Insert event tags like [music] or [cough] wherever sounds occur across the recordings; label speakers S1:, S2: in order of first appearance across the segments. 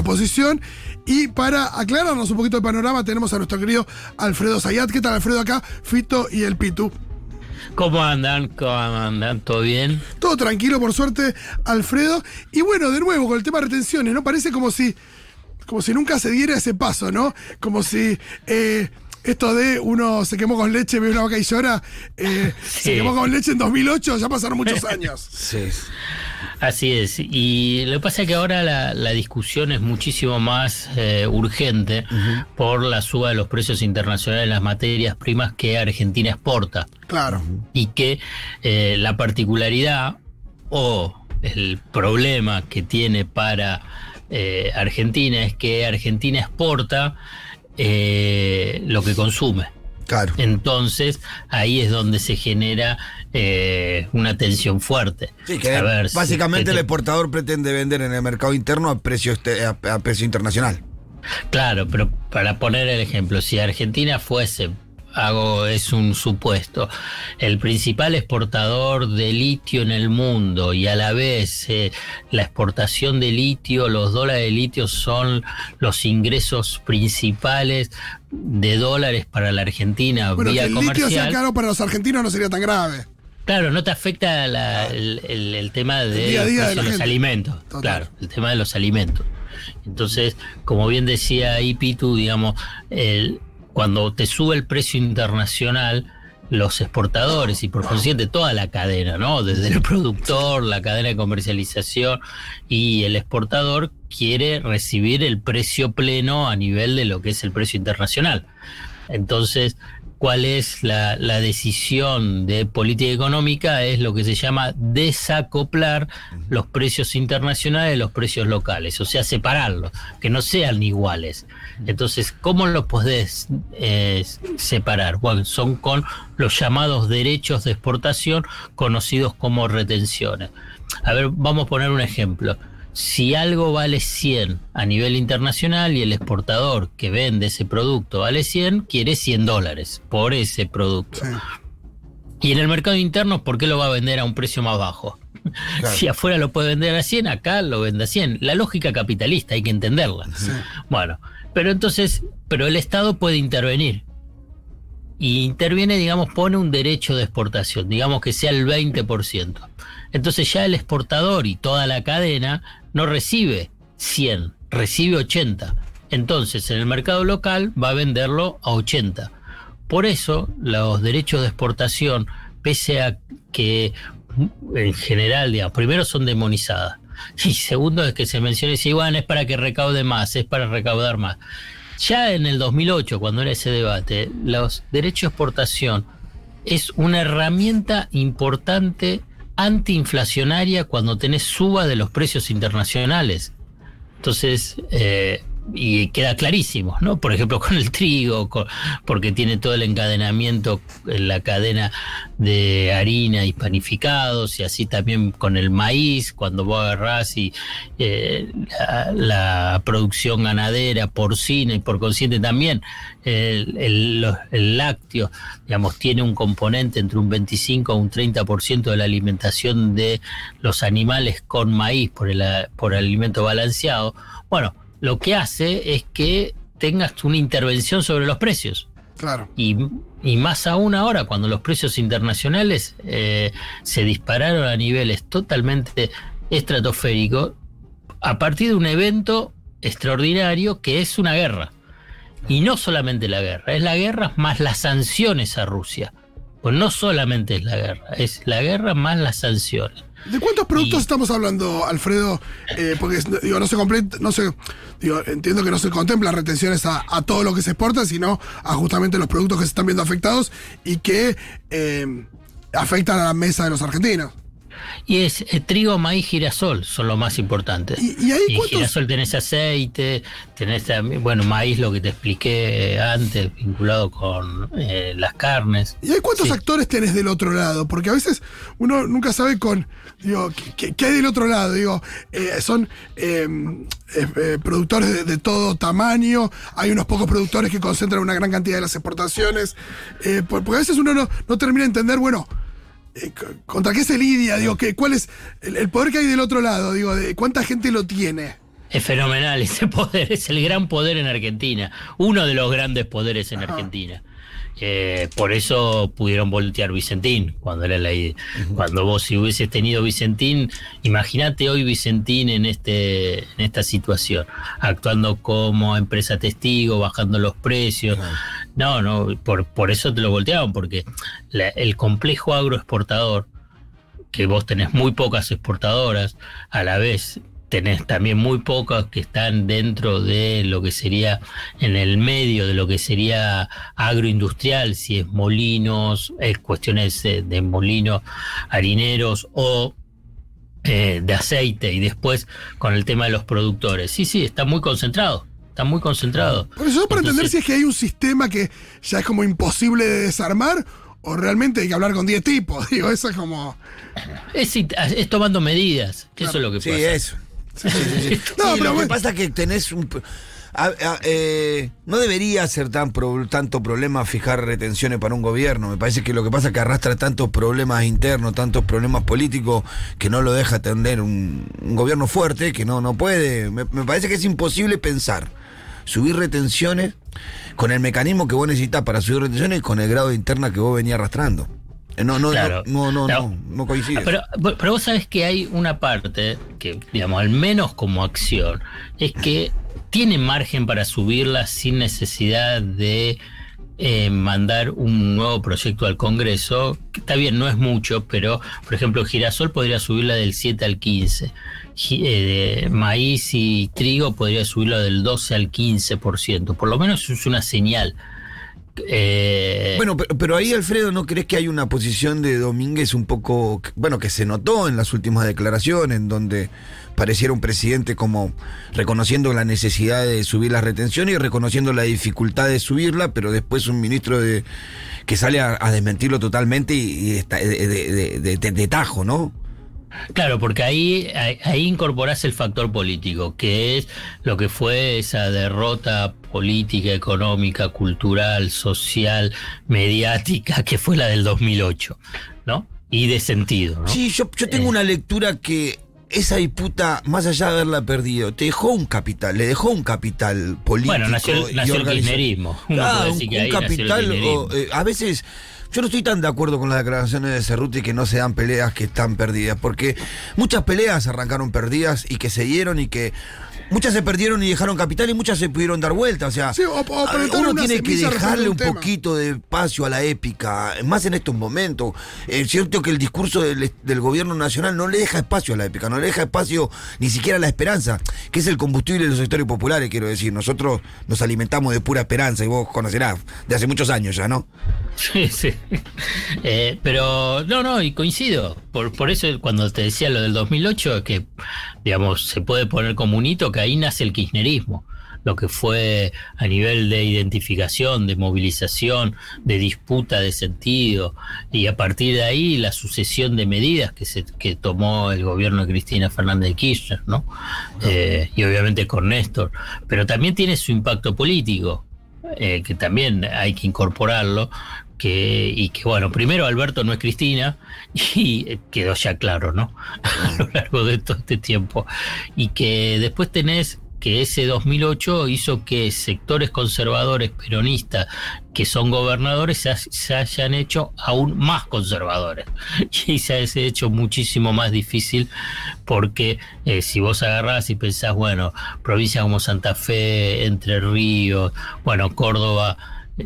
S1: la oposición. Y para aclararnos un poquito el panorama, tenemos a nuestro querido Alfredo Zayat. ¿Qué tal, Alfredo? Acá, Fito y el Pitu.
S2: ¿Cómo andan? ¿Cómo andan? ¿Todo bien?
S1: Todo tranquilo, por suerte, Alfredo. Y bueno, de nuevo, con el tema de retenciones, ¿no? Parece como si, como si nunca se diera ese paso, ¿no? Como si eh, esto de uno se quemó con leche, ve una vaca y llora, eh, [laughs] se quemó con leche en 2008, ya pasaron muchos [laughs] años.
S3: Sí.
S2: Así es. Y lo que pasa es que ahora la, la discusión es muchísimo más eh, urgente por la suba de los precios internacionales de las materias primas que Argentina exporta.
S1: Claro.
S2: y que eh, la particularidad o el problema que tiene para Argentina es que Argentina exporta eh, lo que consume.
S3: Claro.
S2: Entonces ahí es donde se genera eh, una tensión fuerte.
S3: Sí, que
S2: A ver, si-
S3: básicamente el exportador pretende vender en el mercado interno a precio, este- a, a precio internacional.
S2: Claro, pero para poner el ejemplo, si Argentina fuese, hago, es un supuesto, el principal exportador de litio en el mundo y a la vez eh, la exportación de litio, los dólares de litio son los ingresos principales de dólares para la Argentina
S1: Bueno, que
S2: vía
S1: el litio sea caro para los argentinos no sería tan grave.
S2: Claro, no te afecta la- el, el- el tema de,
S1: día a día de
S2: los
S1: gente.
S2: alimentos.
S1: Total.
S2: Claro, el tema de los alimentos. Entonces, como bien decía Ipitu, digamos, el- cuando te sube el precio internacional, los exportadores y por consiguiente toda la cadena, ¿no? Desde el productor, la cadena de comercialización y el exportador quiere recibir el precio pleno a nivel de lo que es el precio internacional. Entonces, ¿cuál es la, la decisión de política económica? Es lo que se llama desacoplar los precios internacionales de los precios locales, o sea, separarlos, que no sean iguales. Entonces, ¿cómo los podés eh, separar? Bueno, son con los llamados derechos de exportación, conocidos como retenciones. A ver, vamos a poner un ejemplo. Si algo vale 100 a nivel internacional y el exportador que vende ese producto vale 100, quiere 100 dólares por ese producto.
S1: Sí.
S2: Y en el mercado interno, ¿por qué lo va a vender a un precio más bajo? [laughs] Si afuera lo puede vender a 100, acá lo vende a 100. La lógica capitalista, hay que entenderla. Bueno, pero entonces, pero el Estado puede intervenir. Y interviene, digamos, pone un derecho de exportación, digamos que sea el 20%. Entonces ya el exportador y toda la cadena no recibe 100, recibe 80. Entonces en el mercado local va a venderlo a 80. Por eso los derechos de exportación, pese a que en general, digamos, primero son demonizadas. Y segundo es que se menciona y bueno, es para que recaude más, es para recaudar más. Ya en el 2008, cuando era ese debate, los derechos de exportación es una herramienta importante antiinflacionaria cuando tenés suba de los precios internacionales. Entonces, eh, y queda clarísimo, ¿no? Por ejemplo, con el trigo, con- porque tiene todo el encadenamiento en la cadena de harina y panificados, y así también con el maíz, cuando vos agarrás y eh, la, producción ganadera, porcina y por consiguiente también el lácteo, digamos, tiene un componente entre un 25 a un 30% de la alimentación de los animales con maíz por el, por el alimento balanceado. Bueno, lo que hace es que tengas una intervención sobre los precios.
S1: Claro.
S2: Y, y más aún ahora, cuando los precios internacionales eh, se dispararon a niveles totalmente estratosféricos, a partir de un evento extraordinario que es una guerra. Y no solamente la guerra, es la guerra más las sanciones a Rusia. Pues no solamente es la guerra, es la guerra más las sanciones.
S1: ¿De cuántos productos
S2: Y-
S1: estamos hablando, Alfredo? Eh, porque digo, no se no se, digo, entiendo que no se contemplan retenciones a, a todo lo que se exporta, sino a justamente los productos que se están viendo afectados y que eh, afectan a la mesa de los argentinos.
S2: Y es eh, trigo, maíz, girasol son los más importantes.
S1: ¿Y- y ahí cuántos-
S2: girasol tenés aceite, tenés también, bueno, maíz, lo que te expliqué antes, vinculado con eh, las carnes.
S1: ¿Y hay cuántos
S2: Sí.
S1: actores tenés del otro lado? Porque a veces uno nunca sabe con, digo, ¿qué- ¿qué, qué hay del otro lado? Digo, eh, son eh, eh, productores de, de todo tamaño, hay unos pocos productores que concentran una gran cantidad de las exportaciones, eh, por- porque a veces uno no, no termina de entender, bueno, eh, ¿contra qué se lidia? Digo, que, ¿cuál es el, el poder que hay del otro lado? Digo, de ¿cuánta gente lo tiene?
S2: Es fenomenal [laughs] ese poder, es el gran poder en Argentina, uno de los grandes poderes en Argentina. Eh, por eso pudieron voltear Vicentín cuando era la cuando vos si hubieses tenido Vicentín, imagínate hoy Vicentín en este en esta situación, actuando como empresa testigo, bajando los precios. No, no, por, por eso te lo volteaban, porque el complejo agroexportador, que vos tenés muy pocas exportadoras, a la vez tenés también muy pocas que están dentro de lo que sería en el medio de lo que sería agroindustrial, si es molinos, es cuestiones de molinos harineros o eh, de aceite y después con el tema de los productores. Sí, sí, está muy concentrado. Está muy concentrado.
S1: Por eso, para entender si es que hay un sistema que ya es como imposible de desarmar o realmente hay que hablar con 10 tipos. [laughs] Digo, eso es como.
S2: Es, tomando medidas. Eso es lo que pasa.
S3: Sí, eso. [laughs] no, pero lo que pasa es que tenés un... Eh, no debería ser tan tanto problema fijar retenciones para un gobierno. Me parece que lo que pasa es que arrastra tantos problemas internos, tantos problemas políticos, que no lo deja atender un, gobierno fuerte, que no, no puede. Me, parece que es imposible pensar subir retenciones con el mecanismo que vos necesitas para subir retenciones y con el grado de interna que vos venías arrastrando. Eh, no, no, no, no, no, no, coincide.
S2: Pero, pero vos sabés que hay una parte que, digamos, al menos como acción, es que tiene margen para subirla sin necesidad de eh, mandar un nuevo proyecto al Congreso. Está bien, no es mucho, pero por ejemplo, Girasol podría subirla del 7 al 15. Eh, maíz y trigo podría subirla del 12 al 15%. Por lo menos es una señal
S3: eh, bueno, pero, ahí, Alfredo, ¿no crees que hay una posición de Domínguez un poco, bueno, que se notó en las últimas declaraciones, en donde pareciera un presidente como reconociendo la necesidad de subir las retenciones y reconociendo la dificultad de subirla, pero después un ministro de que sale a, desmentirlo totalmente y, está, de tajo, ¿no?
S2: Claro, porque ahí, ahí incorporás el factor político, que es lo que fue esa derrota política, económica, cultural, social, mediática, que fue la del 2008, ¿no? Y de sentido, ¿no?
S3: Sí, yo, yo tengo eh. una lectura que esa disputa, más allá de haberla perdido, te dejó un capital, le dejó un capital político.
S2: Bueno, nació, el kirchnerismo.
S3: Claro, un, capital, eh, a veces yo no estoy tan de acuerdo con las declaraciones de Cerruti que no se dan peleas que están perdidas, porque muchas peleas arrancaron perdidas y que se dieron y que muchas se perdieron y dejaron capital y muchas se pudieron dar vuelta. O sea, uno tiene que dejarle un, poquito de espacio a la épica, más en estos momentos. Es cierto que el discurso del, gobierno nacional no le deja espacio a la épica, no le deja espacio ni siquiera a la esperanza, que es el combustible de los sectores populares, quiero decir. Nosotros nos alimentamos de pura esperanza y vos conocerás de hace muchos años ya, ¿no?
S2: Sí, sí. Eh, pero no, no, y coincido. Por, por eso cuando te decía lo del 2008, que, digamos, se puede poner como un hito que ahí nace el kirchnerismo, lo que fue a nivel de identificación, de movilización, de disputa de sentido, y a partir de ahí la sucesión de medidas que, se, que tomó el gobierno de Cristina Fernández de Kirchner, ¿no? Eh, y obviamente con Néstor, pero también tiene su impacto político. Eh, que también hay que incorporarlo, que, y que bueno, primero Alberto no es Cristina, [laughs] y quedó ya claro, ¿no? [laughs] A lo largo de todo este tiempo. Y que después tenés que ese 2008 hizo que sectores conservadores peronistas que son gobernadores se, hayan hecho aún más conservadores [laughs] y se ha hecho muchísimo más difícil porque eh, si vos agarrás y pensás, bueno, provincias como Santa Fe, Entre Ríos, bueno, Córdoba,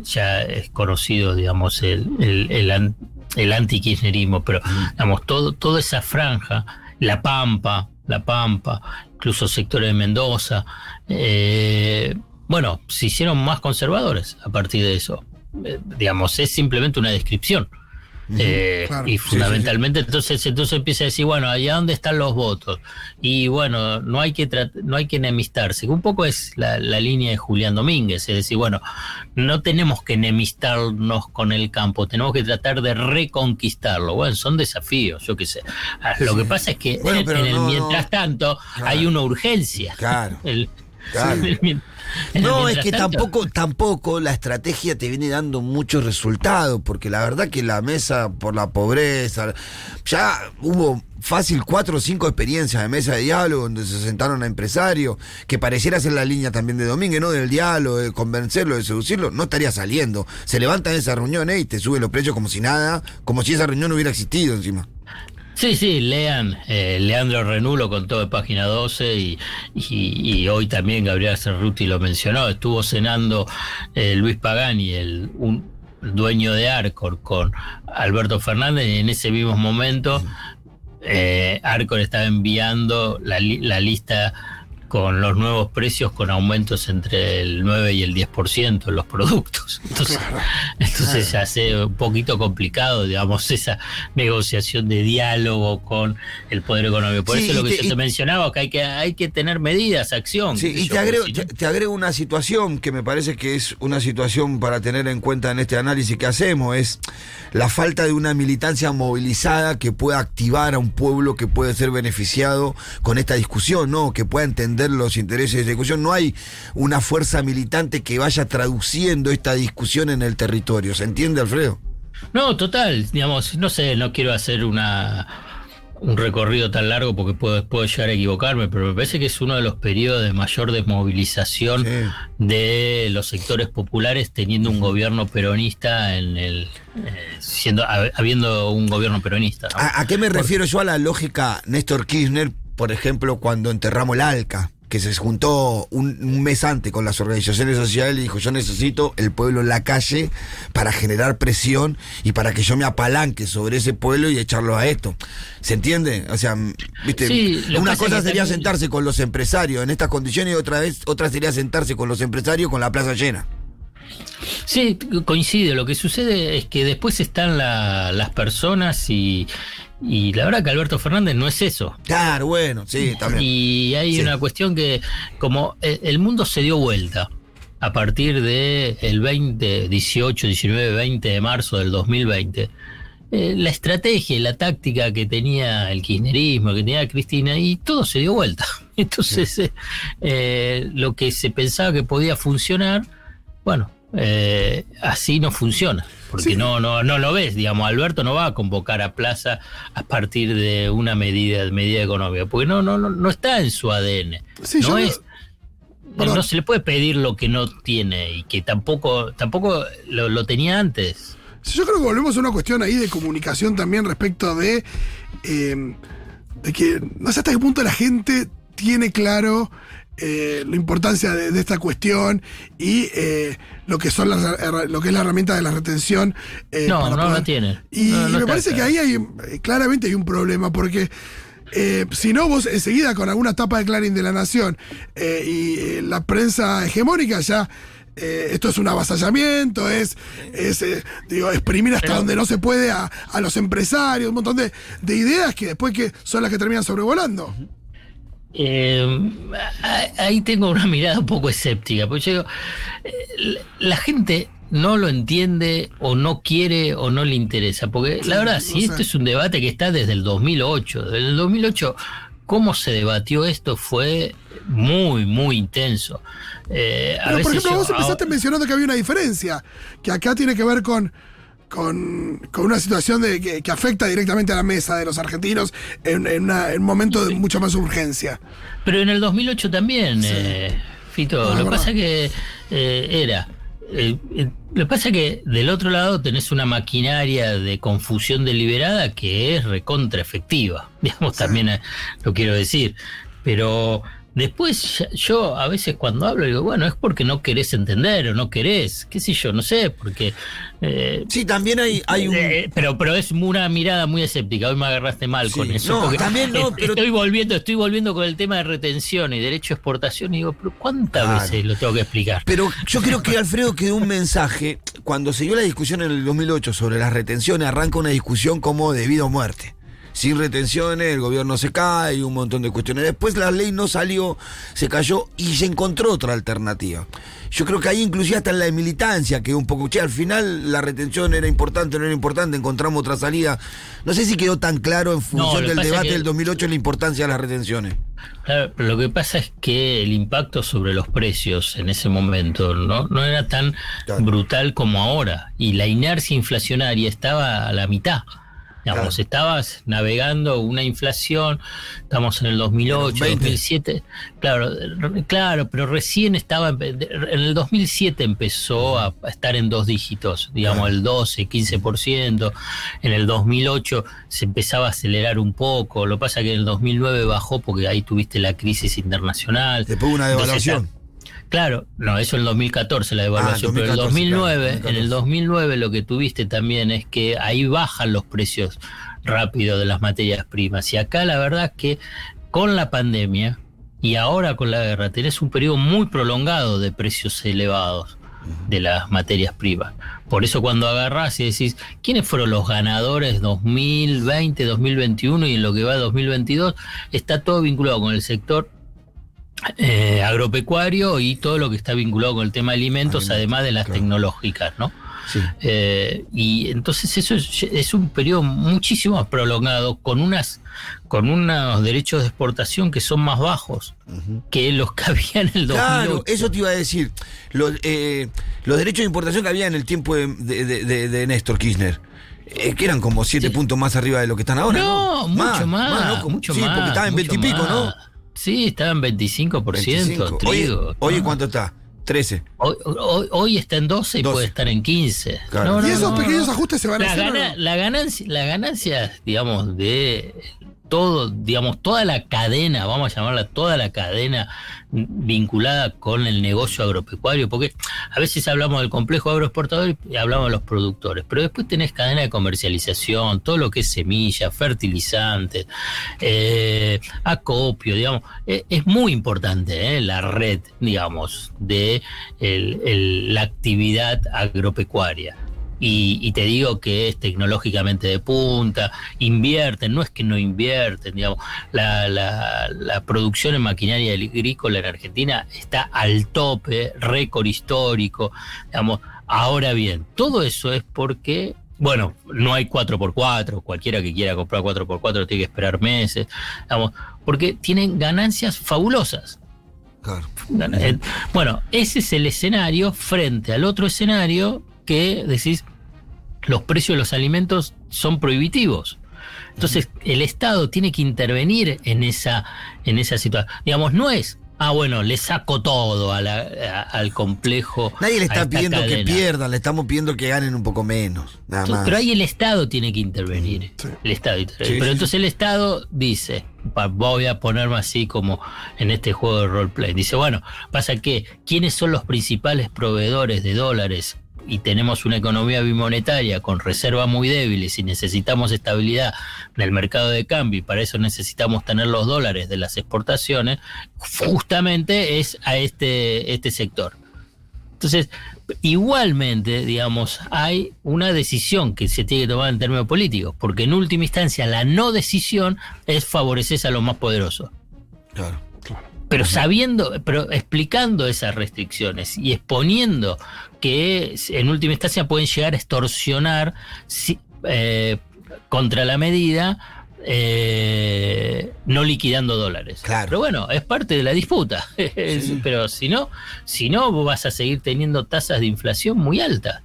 S2: ya es conocido, digamos, el, el, el, el anti-kirchnerismo, pero, digamos, todo, toda esa franja, La Pampa, La Pampa, incluso sectores de Mendoza, eh, bueno, se hicieron más conservadores a partir de eso. Eh, digamos, es simplemente una descripción. Eh, y fundamentalmente entonces entonces empieza a decir bueno allá dónde están los votos y bueno no hay que no hay que enemistarse. Un poco es la, línea de Julián Domínguez es decir bueno no tenemos que enemistarnos con el campo tenemos que tratar de reconquistarlo. Bueno son desafíos yo qué sé. Ah, lo que pasa es que en, el mientras tanto hay una urgencia.
S3: Claro No, es que tampoco, tampoco la estrategia te viene dando muchos resultados, porque la verdad que la mesa por la pobreza, ya hubo fácil cuatro o cinco experiencias de mesa de diálogo donde se sentaron a empresarios, que pareciera ser la línea también de Domínguez, ¿no? Del diálogo, de convencerlo, de seducirlo, no estaría saliendo. Se levantan esas reuniones y te suben los precios como si nada, como si esa reunión no hubiera existido encima.
S2: Sí, sí, lean. Eh, Leandro Renulo contó de página 12 y, y, hoy también Gabriel Cerruti lo mencionó. Estuvo cenando eh, Luis Pagani, el un dueño de Arcor, con Alberto Fernández y en ese mismo momento eh, Arcor estaba enviando la, la lista con los nuevos precios con aumentos entre el 9 y el 10% en los productos. [laughs] Entonces, entonces se hace un poquito complicado, digamos, esa negociación de diálogo con el poder económico. Por eso lo que yo te mencionaba, que hay que hay que tener medidas, acción.
S3: Sí, y te agrego, te, agrego una situación que me parece que es una situación para tener en cuenta en este análisis que hacemos, es la falta de una militancia movilizada que pueda activar a un pueblo que puede ser beneficiado con esta discusión, ¿no? Que pueda entender los intereses de discusión. No hay una fuerza militante que vaya traduciendo esta discusión en el territorio. ¿Se entiende, Alfredo?
S2: No, total. Digamos, no sé, no quiero hacer una un recorrido tan largo porque puedo, puedo llegar a equivocarme, pero me parece que es uno de los periodos de mayor desmovilización de los sectores populares teniendo un gobierno peronista en el eh, siendo habiendo un gobierno peronista.
S3: ¿A, qué me refiero yo a la lógica Néstor Kirchner por ejemplo, cuando enterramos el ALCA, que se juntó un, mes antes con las organizaciones sociales y dijo, yo necesito el pueblo en la calle para generar presión y para que yo me apalanque sobre ese pueblo y echarlo a esto. ¿Se entiende? O sea, viste, una cosa sería sentarse con los empresarios en estas condiciones y otra vez otra sería sentarse con los empresarios con la plaza llena.
S2: Sí, coincide. Lo que sucede es que después están las personas y, y la verdad que Alberto Fernández no es eso.
S3: Claro, bueno, sí, también.
S2: Y hay una cuestión que, como e, el mundo se dio vuelta a partir del el 20, 18, 19, 20 de marzo del 2020, eh, la estrategia y la táctica que tenía el kirchnerismo, que tenía Cristina, y todo se dio vuelta. [laughs] Entonces, eh, eh, lo que se pensaba que podía funcionar, bueno, así no funciona porque no, no, no lo ves, digamos, Alberto no va a convocar a Plaza a partir de una medida, medida económica, porque no, no, no, está en su ADN. no es, no se le puede pedir lo que no tiene y que tampoco, tampoco lo, tenía antes.
S1: yo creo que volvemos a una cuestión ahí de comunicación también respecto de, eh, de que no sé hasta qué punto la gente tiene claro eh, la importancia de, esta cuestión y eh, lo que son lo que es la herramienta de la retención.
S2: Eh, no, no la tiene.
S1: Y, me parece que ahí hay claramente hay un problema porque si no, vos enseguida con alguna tapa de Clarín de la Nación y la prensa hegemónica ya esto es un avasallamiento, es, es digo, exprimir hasta donde no se puede a, los empresarios, un montón de, de, ideas que después que son las que terminan sobrevolando.
S2: Eh, ahí tengo una mirada un poco escéptica, porque yo digo, eh, la gente no lo entiende o no quiere o no le interesa, porque la verdad, si esto es un debate que está desde el 2008, desde el 2008, cómo se debatió esto fue muy, muy intenso.
S1: Eh, Pero, por ejemplo, vos empezaste mencionando que había una diferencia, que acá tiene que ver con con, una situación de, que, afecta directamente a la mesa de los argentinos en, un momento de mucha más urgencia.
S2: Pero en el 2008 también, eh, Fito, lo que pasa que eh, era... Eh, lo que pasa es que del otro lado tenés una maquinaria de confusión deliberada que es recontra efectiva, [laughs] digamos, también lo quiero decir. Pero Después yo a veces cuando hablo digo, bueno, es porque no querés entender o no querés, qué sé yo, no sé, porque...
S3: Eh, sí, también hay, hay un...
S2: Eh, pero, pero es una mirada muy escéptica, hoy me agarraste mal con eso.
S3: No, también no,
S2: pero... Estoy volviendo, estoy volviendo con el tema de retención y derecho a exportación y digo, pero ¿cuántas veces lo tengo que explicar?
S3: Pero yo creo que Alfredo quedó un mensaje, cuando se dio la discusión en el 2008 sobre las retenciones, arranca una discusión como debido a muerte sin retenciones, el gobierno se cae y un montón de cuestiones. Después la ley no salió, se cayó y se encontró otra alternativa. Yo creo que ahí inclusive hasta en la militancia que un poco, che, al final la retención era importante, no era importante, encontramos otra salida. No sé si quedó tan claro en función del debate del 2008 la importancia de las retenciones.
S2: Claro, lo que pasa es que el impacto sobre los precios en ese momento no, no era tan brutal como ahora y la inercia inflacionaria estaba a la mitad. Digamos, estabas navegando una inflación, estamos en el 2008, 2007, claro, claro, pero recién estaba, en el 2007 empezó a estar en dos dígitos, digamos, el 12, 15%, en el 2008 se empezaba a acelerar un poco, lo pasa que en el 2009 bajó porque ahí tuviste la crisis internacional.
S3: Después una devaluación.
S2: Claro, no, eso en el 2014 la devaluación, pero en el 2009, en el 2009 lo que tuviste también es que ahí bajan los precios rápido de las materias primas. Y acá la verdad es que con la pandemia y ahora con la guerra tenés un periodo muy prolongado de precios elevados de las materias primas. Por eso cuando agarrás y decís, ¿quiénes fueron los ganadores 2020, 2021 y en lo que va de 2022? Está todo vinculado con el sector eh, agropecuario y todo lo que está vinculado con el tema de alimentos, además de las tecnológicas, ¿no? Eh, y entonces eso es, un periodo muchísimo más prolongado con unas con unos derechos de exportación que son más bajos que los que [laughs] había en el 2008. Claro,
S3: eso te iba a decir. Los, eh, los derechos de importación que había en el tiempo de, Néstor Kirchner. Eh, que eran como siete puntos más arriba de lo que están ahora.
S2: No, mucho más. mucho
S3: sí, porque estaba en 20 y pico, ¿no?
S2: Sí, estaba en 25%. 25.
S3: Trigo, Oye, ¿cuánto está? 13.
S2: Hoy, está en 12 y puede estar en 15.
S1: y esos pequeños ajustes se van a hacer.
S2: la, ganancia, la ganancia, digamos, de todo, digamos, toda la cadena, vamos a llamarla toda la cadena vinculada con el negocio agropecuario, porque a veces hablamos del complejo agroexportador y hablamos de los productores, pero después tenés cadena de comercialización, todo lo que es semilla, fertilizantes, eh, acopio, digamos, eh, es muy importante eh, la red, digamos, de la actividad agropecuaria. Y, te digo que es tecnológicamente de punta, invierten, no es que no invierten, digamos, la, la, producción en maquinaria agrícola en Argentina está al tope, récord histórico, digamos, ahora bien, todo eso es porque bueno, no hay 4x4, cualquiera que quiera comprar 4x4 tiene que esperar meses, digamos, porque tienen ganancias fabulosas. Claro. Eh, bueno, ese es el escenario frente al otro escenario que decís, los precios de los alimentos son prohibitivos. Entonces, el Estado tiene que intervenir en esa, en esa situación. Digamos, no es, ah, bueno, le saco todo al complejo.
S3: Nadie le está pidiendo que pierdan, le estamos pidiendo que ganen un poco menos. Nada más.
S2: Pero ahí el Estado tiene que intervenir. El Estado Pero entonces el Estado dice, voy a ponerme así como en este juego de roleplay. Dice, bueno, pasa que, ¿quiénes son los principales proveedores de dólares y tenemos una economía bimonetaria con reservas muy débiles y necesitamos estabilidad en el mercado de cambio y para eso necesitamos tener los dólares de las exportaciones, justamente es a este, este sector. Entonces, igualmente, digamos, hay una decisión que se tiene que tomar en términos políticos, porque en última instancia la no decisión es favorecer a los más poderosos. Claro pero sabiendo, pero explicando esas restricciones y exponiendo que en última instancia pueden llegar a extorsionar eh, contra la medida, eh, no liquidando dólares. Claro. Pero bueno, es parte de la disputa. [laughs] Pero si no, si no, vas a seguir teniendo tasas de inflación muy altas.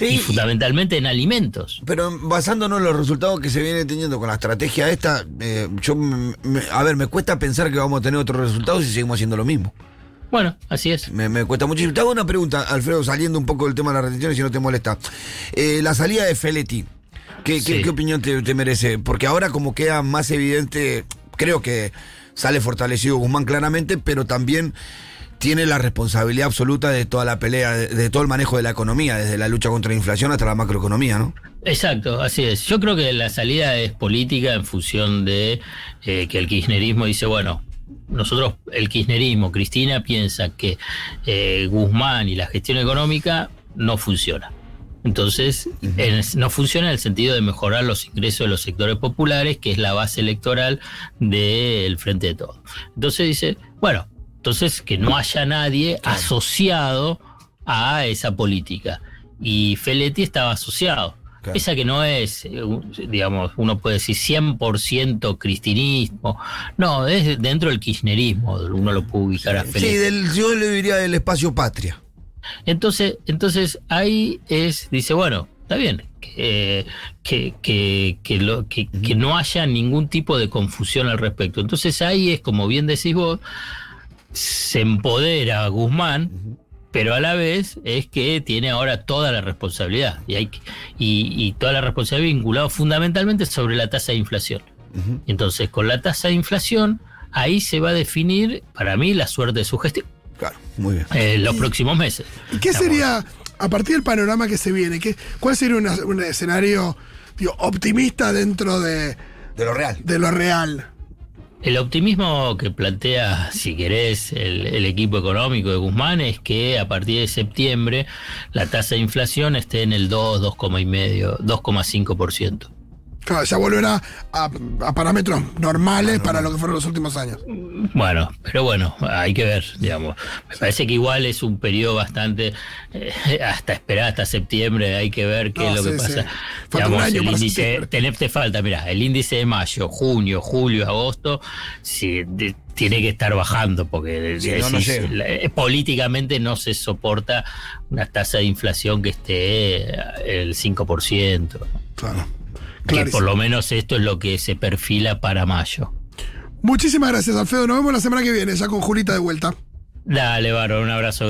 S2: Y fundamentalmente en alimentos.
S3: Pero basándonos en los resultados que se viene teniendo con la estrategia esta, eh, yo, a ver, me cuesta pensar que vamos a tener otros resultados si seguimos haciendo lo mismo.
S2: Bueno, así es.
S3: Me, cuesta muchísimo. Te hago una pregunta, Alfredo, saliendo un poco del tema de las restricciones, si no te molesta. Eh, la salida de Feletti, ¿qué, qué, opinión te, merece? Porque ahora como queda más evidente, creo que sale fortalecido Guzmán claramente, pero también tiene la responsabilidad absoluta de toda la pelea, de, todo el manejo de la economía, desde la lucha contra la inflación hasta la macroeconomía, ¿no?
S2: Exacto, así es. Yo creo que la salida es política en función de eh, que el kirchnerismo dice, bueno, nosotros, el kirchnerismo, Cristina piensa que eh, Guzmán y la gestión económica no funciona. Entonces, no funciona en el sentido de mejorar los ingresos de los sectores populares, que es la base electoral del Frente de Todos. Entonces dice, bueno, entonces que no haya nadie asociado a esa política. Y Feletti estaba asociado. Pese a que no es, eh, digamos, uno puede decir 100% cristinismo. No, es dentro del kirchnerismo, uno lo puede ubicar a Felipe.
S3: Sí, del, yo le diría del espacio patria.
S2: Entonces, entonces ahí es, dice, bueno, está bien, que, que, que, no haya ningún tipo de confusión al respecto. Entonces ahí es, como bien decís vos, se empodera a Guzmán, pero a la vez es que tiene ahora toda la responsabilidad y, hay, y, toda la responsabilidad vinculada fundamentalmente sobre la tasa de inflación. Entonces, con la tasa de inflación, ahí se va a definir, para mí, la suerte de su gestión.
S3: Claro, muy bien.
S2: En eh, los próximos meses.
S1: ¿Y qué sería, a partir del panorama que se viene, qué, cuál sería un escenario optimista dentro de,
S3: de lo real?
S1: De lo real.
S2: El optimismo que plantea, si querés, el, equipo económico de Guzmán es que a partir de septiembre la tasa de inflación esté en el 2, 2,5, 2,5%.
S1: Claro, ya volverá a, parámetros normales para lo que fueron los últimos años.
S2: Bueno, pero bueno, hay que ver, digamos. Me parece que igual es un periodo bastante. Eh, hasta esperar hasta septiembre, hay que ver qué es lo que pasa.
S1: Falta el
S2: índice, te, falta, mira, el índice de mayo, junio, julio, agosto, si, tiene que estar bajando porque eh, políticamente no se soporta una tasa de inflación que esté el 5%.
S1: Claro.
S2: Que por lo menos esto es lo que se perfila para mayo.
S1: Muchísimas gracias, Alfredo. Nos vemos la semana que viene, ya con Julita de vuelta.
S2: Dale, Baro, un abrazo.